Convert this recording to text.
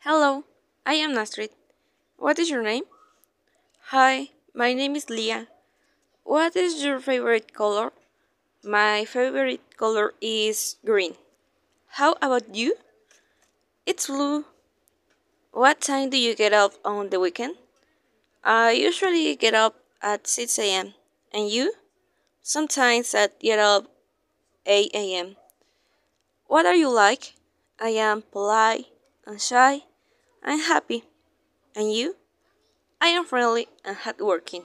Hello, I am Nastrid. What is your name? Hi, my name is Leah. What is your favorite color? My favorite color is green. How about you? It's blue. What time do you get up on the weekend? I usually get up at 6 a.m. And you? Sometimes I get up 8 a.m. What are you like? I am polite and shy and happy. And you? I am friendly and hardworking.